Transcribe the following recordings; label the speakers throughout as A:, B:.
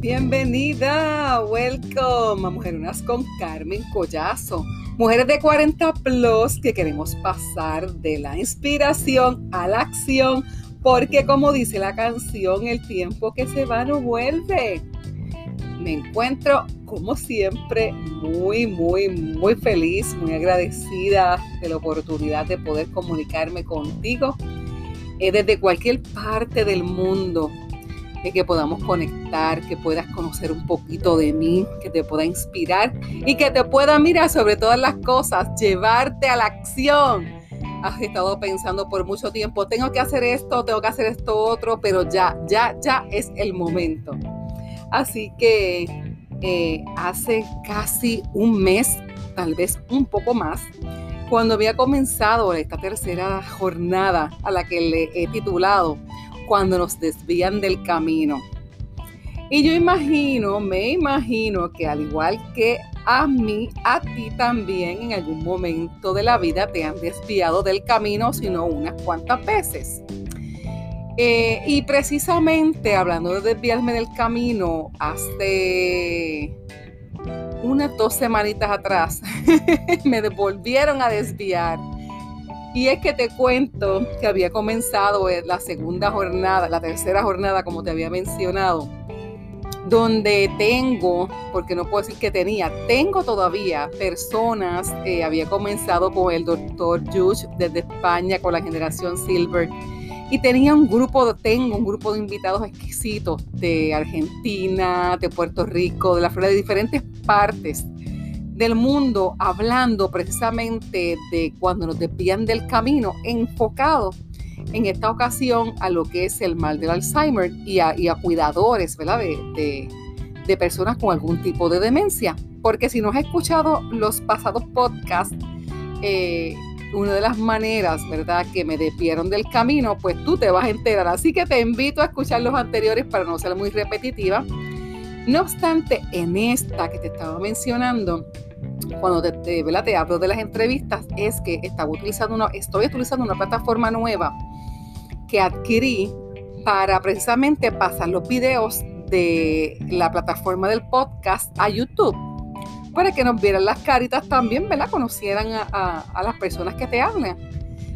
A: Bienvenida, welcome a Mujerunas con Carmen Collazo. Mujeres de 40 plus que queremos pasar de la inspiración a la acción, porque como dice la canción, el tiempo que se va no vuelve. Me encuentro, como siempre, muy, muy, muy feliz, muy agradecida de la oportunidad de poder comunicarme contigo eh, desde cualquier parte del mundo que podamos conectar, que puedas conocer un poquito de mí, que te pueda inspirar y que te pueda, mirar sobre todas las cosas, llevarte a la acción. Has estado pensando por mucho tiempo, tengo que hacer esto, tengo que hacer esto otro, pero ya, ya, ya es el momento. Así que eh, hace casi un mes, tal vez un poco más, cuando había comenzado esta tercera jornada a la que le he titulado cuando nos desvían del camino. Y yo imagino, me imagino que al igual que a mí, a ti también en algún momento de la vida te han desviado del camino, sino unas cuantas veces. Eh, y precisamente hablando de desviarme del camino, hace unas dos semanitas atrás me volvieron a desviar y es que te cuento que había comenzado eh, la segunda jornada, la tercera jornada, como te había mencionado, donde tengo, porque no puedo decir que tenía, tengo todavía personas, eh, había comenzado con el doctor Juge desde España, con la generación Silver, y tenía un grupo, tengo un grupo de invitados exquisitos de Argentina, de Puerto Rico, de la Florida, de diferentes partes del mundo hablando precisamente de cuando nos desvían del camino, enfocado en esta ocasión a lo que es el mal del Alzheimer y a, cuidadores ¿verdad? De, personas con algún tipo de demencia. Porque si no has escuchado los pasados podcasts, eh, una de las maneras, ¿verdad?, que me desviaron del camino, pues tú te vas a enterar. Así que te invito a escuchar los anteriores para no ser muy repetitiva. No obstante, en esta que te estaba mencionando, cuando te, hablo de las entrevistas, es que estaba utilizando una, estoy utilizando una plataforma nueva que adquirí para precisamente pasar los videos de la plataforma del podcast a YouTube para que nos vieran las caritas también, ¿verdad? Conocieran a, las personas que te hablan.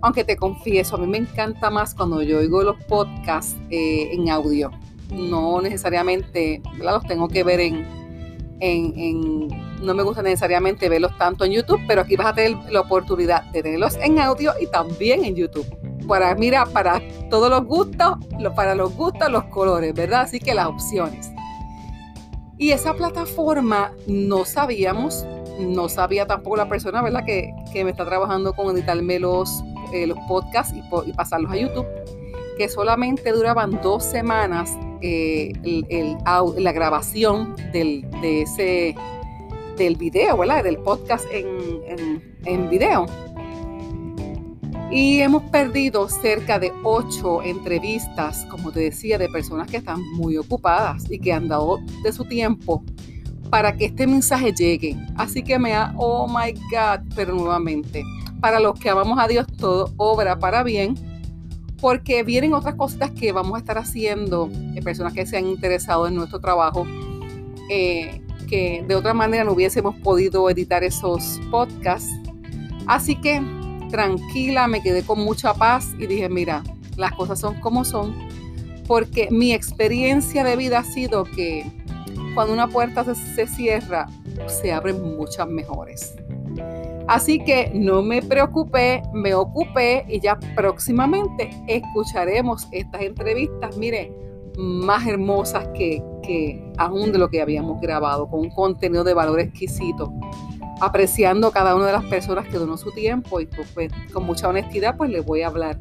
A: Aunque te confieso, a mí me encanta más cuando yo oigo los podcasts eh, en audio. No necesariamente, ¿verdad? Los tengo que ver en, en, no me gusta necesariamente verlos tanto en YouTube, pero aquí vas a tener la oportunidad de tenerlos en audio y también en YouTube. Para, mira, para todos los gustos, para los gustos, los colores, ¿verdad? Así que las opciones. Y esa plataforma no sabíamos, no sabía tampoco la persona, ¿verdad? Que, me está trabajando con editarme los, eh, los podcasts y, pasarlos a YouTube, que solamente duraban dos semanas eh, la grabación del, de ese, del video, ¿verdad? Del podcast en, en, video. Y hemos perdido cerca de ocho entrevistas, como te decía, de personas que están muy ocupadas y que han dado de su tiempo para que este mensaje llegue. Así que me ha, oh my God, pero nuevamente, para los que amamos a Dios, todo obra para bien porque vienen otras cositas que vamos a estar haciendo, de personas que se han interesado en nuestro trabajo, eh, que de otra manera no hubiésemos podido editar esos podcasts. Así que tranquila, me quedé con mucha paz y dije, mira, las cosas son como son, porque mi experiencia de vida ha sido que cuando una puerta se, se cierra, se abren muchas mejores. Así que no me preocupé, me ocupé y ya próximamente escucharemos estas entrevistas, mire, más hermosas que, aún de lo que habíamos grabado, con un contenido de valor exquisito, apreciando cada una de las personas que donó su tiempo y pues, pues, con mucha honestidad pues les voy a hablar.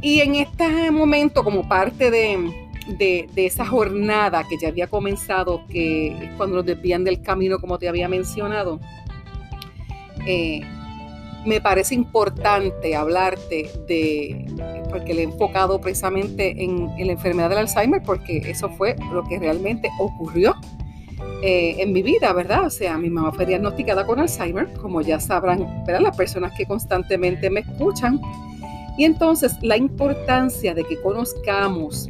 A: Y en este momento, como parte de, de, de, esa jornada que ya había comenzado, que es cuando nos desvían del camino, como te había mencionado, eh, me parece importante hablarte de, porque le he enfocado precisamente en, la enfermedad del Alzheimer, porque eso fue lo que realmente ocurrió eh, en mi vida, ¿verdad? O sea, mi mamá fue diagnosticada con Alzheimer, como ya sabrán, ¿verdad? Las personas que constantemente me escuchan. Y entonces la importancia de que conozcamos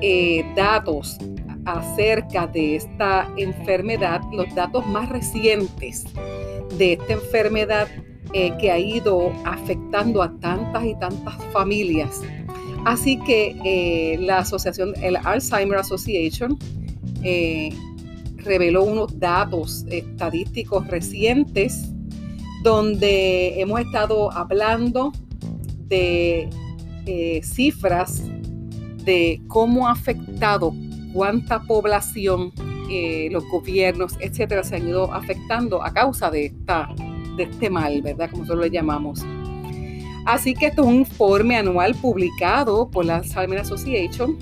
A: eh, datos acerca de esta enfermedad, los datos más recientes de esta enfermedad eh, que ha ido afectando a tantas y tantas familias. Así que eh, la asociación, el Alzheimer Association, eh, reveló unos datos estadísticos recientes donde hemos estado hablando de cifras de cómo ha afectado cuánta población, los gobiernos, etcétera, se han ido afectando a causa de esta de este mal, ¿verdad? Como nosotros lo llamamos. Así que esto es un informe anual publicado por la Alzheimer Association,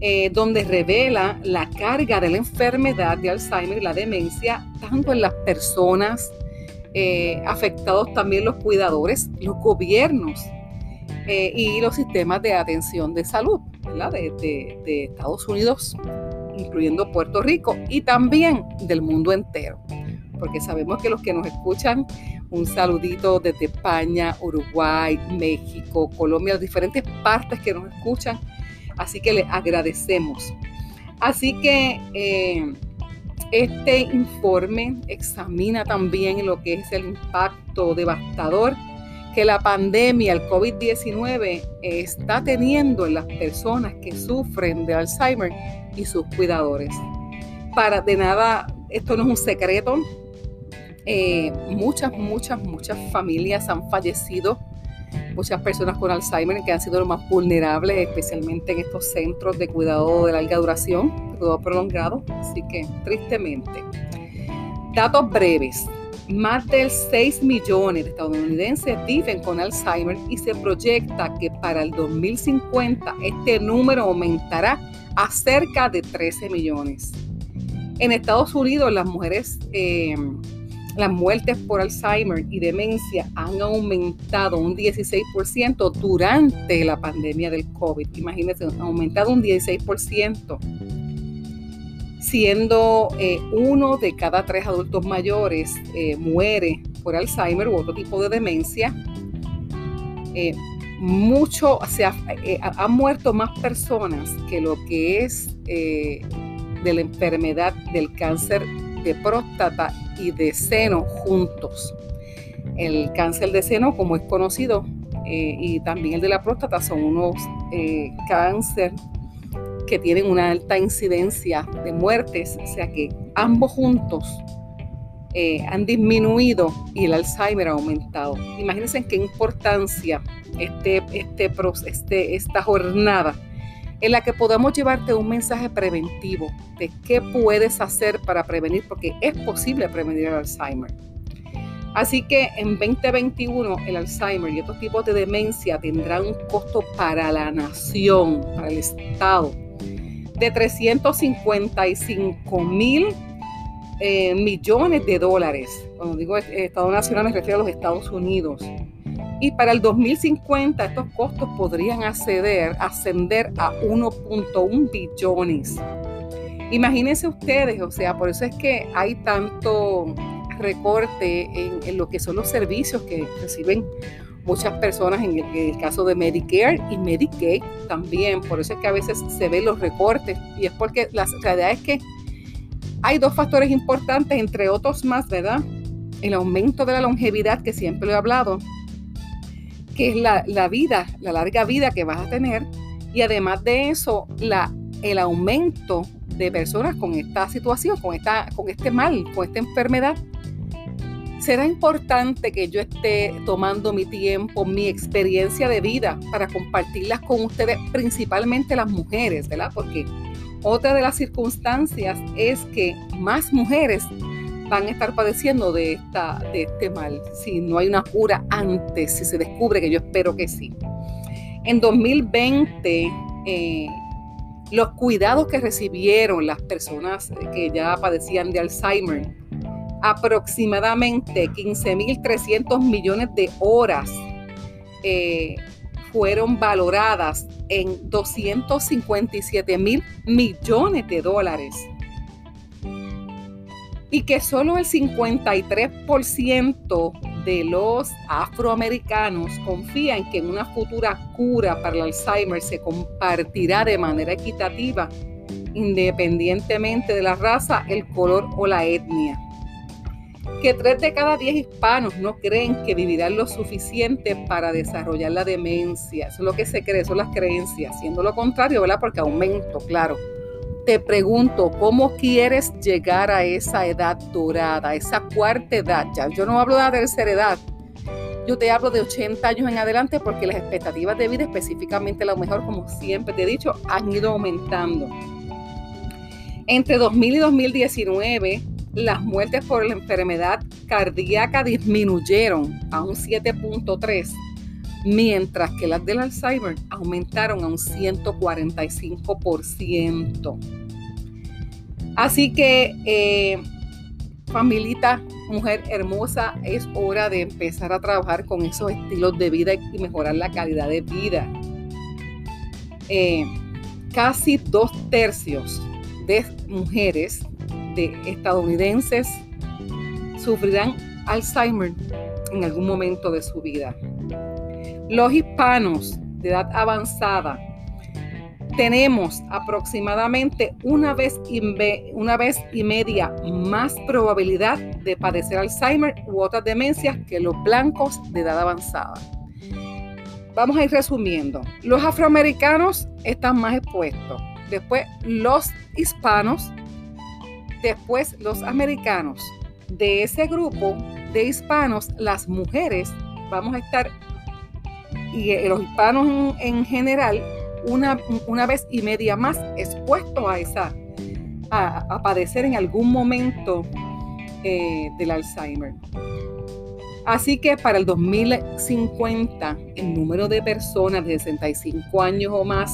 A: eh, donde revela la carga de la enfermedad de Alzheimer y la demencia, tanto en las personas eh, afectados también los cuidadores, los gobiernos eh, y los sistemas de atención de salud ¿verdad? de Estados Unidos, incluyendo Puerto Rico y también del mundo entero porque sabemos que los que nos escuchan, un saludito desde España, Uruguay, México, Colombia, las diferentes partes que nos escuchan, así que les agradecemos. Así que eh, este informe examina también lo que es el impacto devastador que la pandemia, el COVID-19, está teniendo en las personas que sufren de Alzheimer y sus cuidadores. Para de nada, esto no es un secreto, eh, muchas, muchas, muchas familias han fallecido, muchas personas con Alzheimer que han sido los más vulnerables, especialmente en estos centros de cuidado de larga duración, de cuidado prolongado, así que tristemente. Datos breves. Más de 6 millones de estadounidenses viven con Alzheimer y se proyecta que para el 2050 este número aumentará a cerca de 13 millones. En Estados Unidos las mujeres eh, las muertes por Alzheimer y demencia han aumentado un 16% durante la pandemia del COVID. Imagínense, han aumentado un 16%, siendo eh, uno de cada tres adultos mayores eh, muere por Alzheimer u otro tipo de demencia. Eh, mucho, o sea, han muerto más personas que lo que es de la enfermedad del cáncer de próstata y de seno juntos. El cáncer de seno, como es conocido, eh, y también el de la próstata son unos eh, cáncer que tienen una alta incidencia de muertes, o sea que ambos juntos eh, han disminuido y el Alzheimer ha aumentado. Imagínense qué importancia este, este, este, esta jornada en la que podamos llevarte un mensaje preventivo de qué puedes hacer para prevenir, porque es posible prevenir el Alzheimer. Así que en 2021 el Alzheimer y otros tipos de demencia tendrán un costo para la nación, para el Estado, de 355 mil eh, millones de dólares. Cuando digo Estado Nacional me refiero a los Estados Unidos. Y para el 2050 estos costos podrían ascender, ascender a 1.1 billones. Imagínense ustedes, o sea, por eso es que hay tanto recorte en, lo que son los servicios que reciben muchas personas en el, caso de Medicare y Medicaid también. Por eso es que a veces se ven los recortes y es porque la realidad es que hay dos factores importantes, entre otros más, ¿verdad? El aumento de la longevidad, que siempre lo he hablado, que es la, vida, la larga vida que vas a tener. Y además de eso, la, el aumento de personas con esta situación, con, esta, con este mal, con esta enfermedad. Será importante que yo esté tomando mi tiempo, mi experiencia de vida para compartirlas con ustedes, principalmente las mujeres, ¿verdad? Porque otra de las circunstancias es que más mujeres van a estar padeciendo de, esta, de este mal, si no hay una cura antes, si se descubre, que yo espero que sí. En 2020, eh, los cuidados que recibieron las personas que ya padecían de Alzheimer, aproximadamente 15.300 millones de horas eh, fueron valoradas en 257 mil millones de dólares y que solo el 53% de los afroamericanos confían que una futura cura para el Alzheimer se compartirá de manera equitativa independientemente de la raza, el color o la etnia. Que tres de cada diez hispanos no creen que vivirán lo suficiente para desarrollar la demencia. Eso es lo que se cree, son las creencias. Siendo lo contrario, ¿verdad? Porque aumento, claro. Te pregunto, ¿cómo quieres llegar a esa edad dorada, esa cuarta edad? Ya, yo no hablo de la tercera edad, yo te hablo de 80 años en adelante porque las expectativas de vida, específicamente la mejor, como siempre te he dicho, han ido aumentando. Entre 2000 y 2019, las muertes por la enfermedad cardíaca disminuyeron a un 7.3, mientras que las del Alzheimer aumentaron a un 145%. Así que, eh, familita, mujer hermosa, es hora de empezar a trabajar con esos estilos de vida y mejorar la calidad de vida. Eh, casi dos tercios de mujeres de estadounidenses sufrirán Alzheimer en algún momento de su vida. Los hispanos de edad avanzada tenemos aproximadamente una vez, y una vez y media más probabilidad de padecer Alzheimer u otras demencias que los blancos de edad avanzada. Vamos a ir resumiendo. Los afroamericanos están más expuestos. Después los hispanos. Después los americanos. De ese grupo de hispanos, las mujeres vamos a estar, y eh, los hispanos en general, una, una vez y media más expuesto a esa, a, padecer en algún momento eh, del Alzheimer. Así que para el 2050, el número de personas de 65 años o más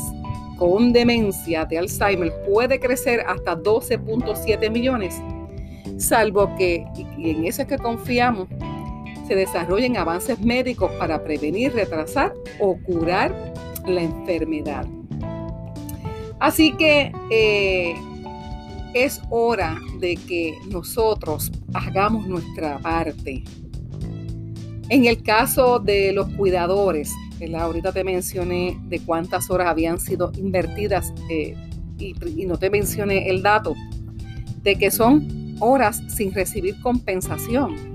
A: con demencia de Alzheimer puede crecer hasta 12.7 millones, salvo que, y en eso es que confiamos, se desarrollen avances médicos para prevenir, retrasar o curar la enfermedad. Así que eh, es hora de que nosotros hagamos nuestra parte. En el caso de los cuidadores, ahorita te mencioné de cuántas horas habían sido invertidas eh, y, y no te mencioné el dato de que son horas sin recibir compensación.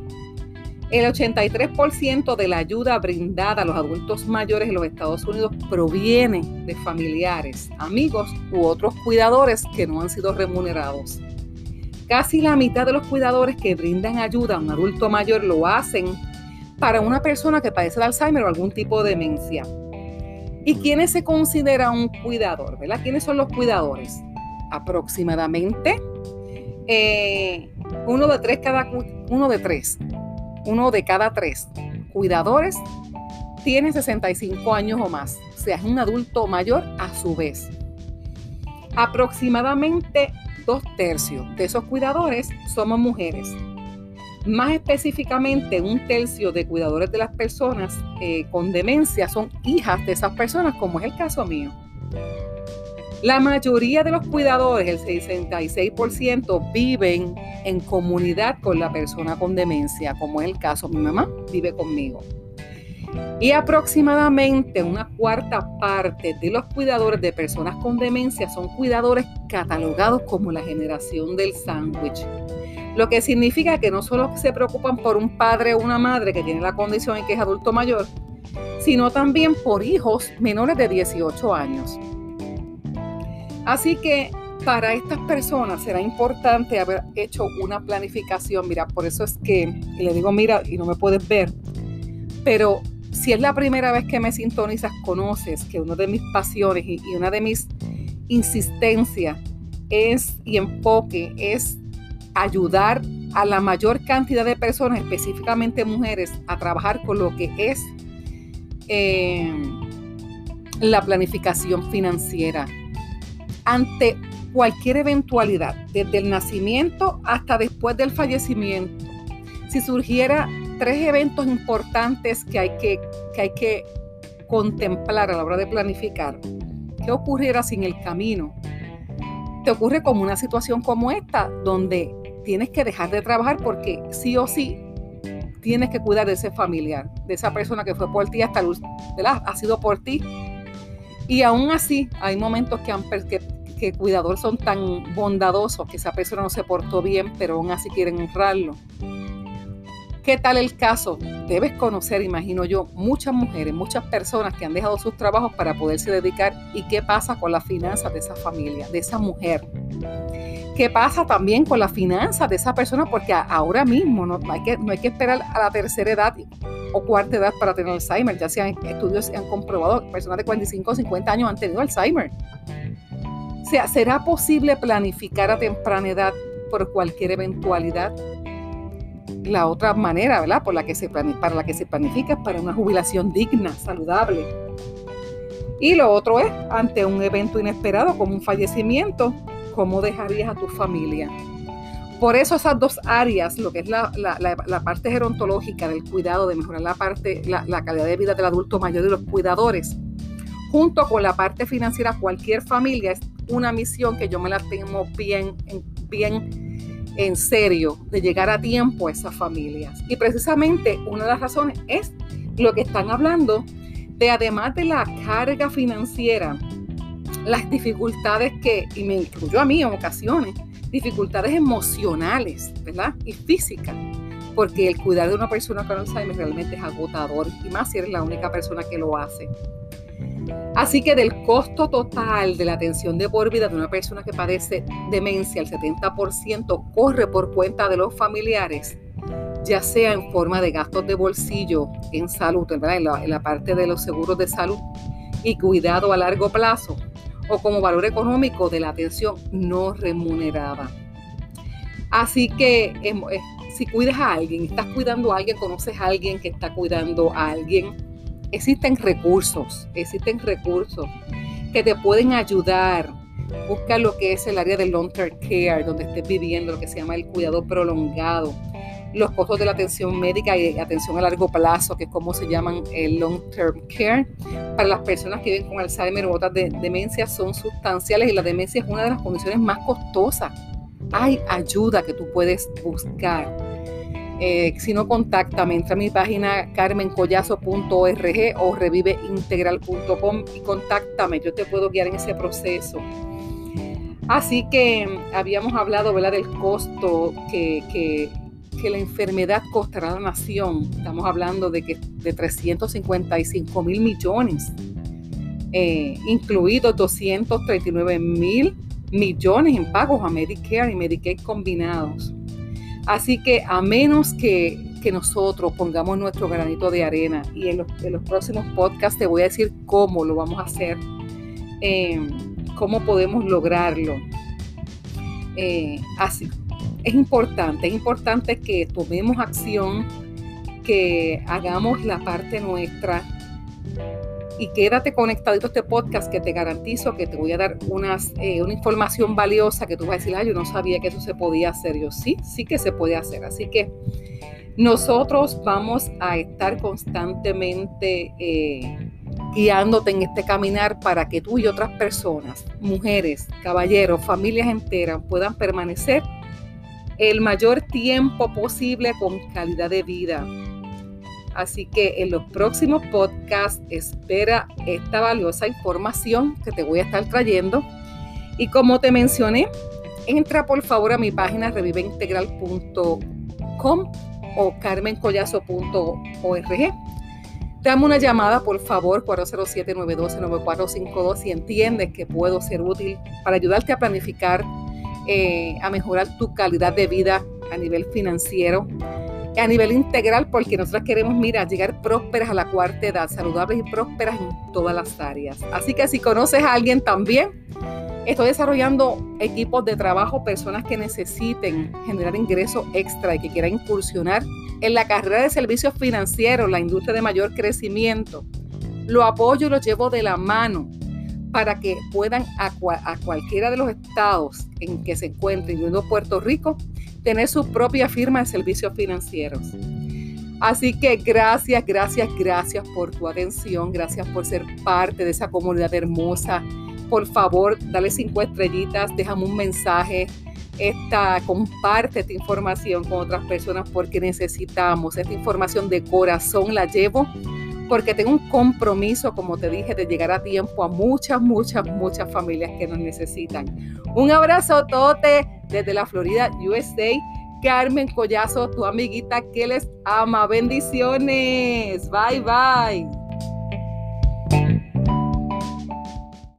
A: El 83% de la ayuda brindada a los adultos mayores en los Estados Unidos proviene de familiares, amigos u otros cuidadores que no han sido remunerados. Casi la mitad de los cuidadores que brindan ayuda a un adulto mayor lo hacen para una persona que padece de Alzheimer o algún tipo de demencia. ¿Y quiénes se considera un cuidador? ¿verdad? ¿Quiénes son los cuidadores? Aproximadamente eh, uno de tres cada uno de tres uno de cada tres cuidadores tiene 65 años o más, sea, un adulto mayor a su vez. Aproximadamente dos tercios de esos cuidadores somos mujeres. Más específicamente, un tercio de cuidadores de las personas eh, con demencia son hijas de esas personas, como es el caso mío. La mayoría de los cuidadores, el 66%, viven en comunidad con la persona con demencia, como es el caso, mi mamá vive conmigo. Y aproximadamente una cuarta parte de los cuidadores de personas con demencia son cuidadores catalogados como la generación del sándwich. Lo que significa que no solo se preocupan por un padre o una madre que tiene la condición en que es adulto mayor, sino también por hijos menores de 18 años. Así que para estas personas será importante haber hecho una planificación. Mira, por eso es que le digo, mira, y no me puedes ver, pero si es la primera vez que me sintonizas, conoces que una de mis pasiones y, una de mis insistencias es y enfoque es ayudar a la mayor cantidad de personas, específicamente mujeres, a trabajar con lo que es eh, la planificación financiera ante cualquier eventualidad, desde el nacimiento hasta después del fallecimiento. Si surgiera tres eventos importantes que hay que, que, hay que contemplar a la hora de planificar, ¿qué ocurriera sin el camino? Te ocurre como una situación como esta, donde tienes que dejar de trabajar porque sí o sí tienes que cuidar de ese familiar, de esa persona que fue por ti hasta el, ¿verdad? Ha sido por ti. Y aún así hay momentos que, que cuidadores son tan bondadosos que esa persona no se portó bien, pero aún así quieren honrarlo. ¿Qué tal el caso? Debes conocer, imagino yo, muchas mujeres, muchas personas que han dejado sus trabajos para poderse dedicar y qué pasa con las finanzas de esa familia, de esa mujer. ¿Qué pasa también con las finanzas de esa persona? Porque ahora mismo no hay que, no hay que esperar a la tercera edad o cuarta edad para tener Alzheimer. Ya se estudios han comprobado que personas de 45 o 50 años han tenido Alzheimer. O sea, ¿será posible planificar a temprana edad por cualquier eventualidad? La otra manera, ¿verdad? Por la que se para la que se planifica es para una jubilación digna, saludable. Y lo otro es, ante un evento inesperado como un fallecimiento, ¿cómo dejarías a tu familia? Por eso esas dos áreas, lo que es la, parte gerontológica del cuidado, de mejorar la parte, la, calidad de vida del adulto mayor y los cuidadores, junto con la parte financiera, cualquier familia es una misión que yo me la tengo bien, bien en serio, de llegar a tiempo a esas familias. Y precisamente una de las razones es lo que están hablando de además de la carga financiera, las dificultades que, y me incluyo a mí en ocasiones, dificultades emocionales, ¿verdad? Y físicas, porque el cuidar de una persona con Alzheimer realmente es agotador, y más si eres la única persona que lo hace. Así que del costo total de la atención de por vida de una persona que padece demencia, el 70% corre por cuenta de los familiares, ya sea en forma de gastos de bolsillo en salud, ¿verdad? en la parte de los seguros de salud y cuidado a largo plazo, o como valor económico de la atención no remunerada. Así que em, eh, si cuidas a alguien, estás cuidando a alguien, conoces a alguien que está cuidando a alguien, existen recursos, existen recursos que te pueden ayudar. Busca lo que es el área de long term care, donde estés viviendo, lo que se llama el cuidado prolongado los costos de la atención médica y atención a largo plazo, que es como se llaman el long term care, para las personas que viven con Alzheimer u otras de, demencias son sustanciales y la demencia es una de las condiciones más costosas. Hay ayuda que tú puedes buscar. Eh, si no, contáctame, entra a mi página carmencollazo.org o reviveintegral.com y contáctame, yo te puedo guiar en ese proceso. Así que habíamos hablado ¿verdad? del costo que que la enfermedad costará a la nación, estamos hablando de que de 355 mil millones, eh, incluidos 239 mil millones en pagos a Medicare y Medicaid combinados. Así que a menos que, que nosotros pongamos nuestro granito de arena y en los, próximos podcasts te voy a decir cómo lo vamos a hacer, eh, cómo podemos lograrlo. Eh, así, es importante, es importante que tomemos acción, que hagamos la parte nuestra y quédate conectadito a este podcast que te garantizo que te voy a dar eh, una información valiosa que tú vas a decir, ah, yo no sabía que eso se podía hacer. Yo sí, sí que se puede hacer. Así que nosotros vamos a estar constantemente eh, guiándote en este caminar para que tú y otras personas, mujeres, caballeros, familias enteras puedan permanecer el mayor tiempo posible con calidad de vida. Así que en los próximos podcasts espera esta valiosa información que te voy a estar trayendo. Y como te mencioné, entra por favor a mi página reviveintegral.com o carmencollazo.org. Dame una llamada, por favor, 407-912-9452 si entiendes que puedo ser útil para ayudarte a planificar eh, a mejorar tu calidad de vida a nivel financiero, a nivel integral, porque nosotros queremos, mira, llegar prósperas a la cuarta edad, saludables y prósperas en todas las áreas. Así que si conoces a alguien también, estoy desarrollando equipos de trabajo, personas que necesiten generar ingresos extra y que quieran incursionar en la carrera de servicios financieros, la industria de mayor crecimiento. Lo apoyo y lo llevo de la mano para que puedan a, cualquiera de los estados en que se encuentren, incluyendo Puerto Rico, tener su propia firma de servicios financieros. Así que gracias, gracias, gracias por tu atención, gracias por ser parte de esa comunidad hermosa. Por favor, dale cinco estrellitas, déjame un mensaje, esta, comparte esta información con otras personas porque necesitamos esta información de corazón, la llevo porque tengo un compromiso, como te dije, de llegar a tiempo a muchas, muchas, muchas familias que nos necesitan. Un abrazo tote desde la Florida, USA. Carmen Collazo, tu amiguita que les ama. Bendiciones. Bye, bye.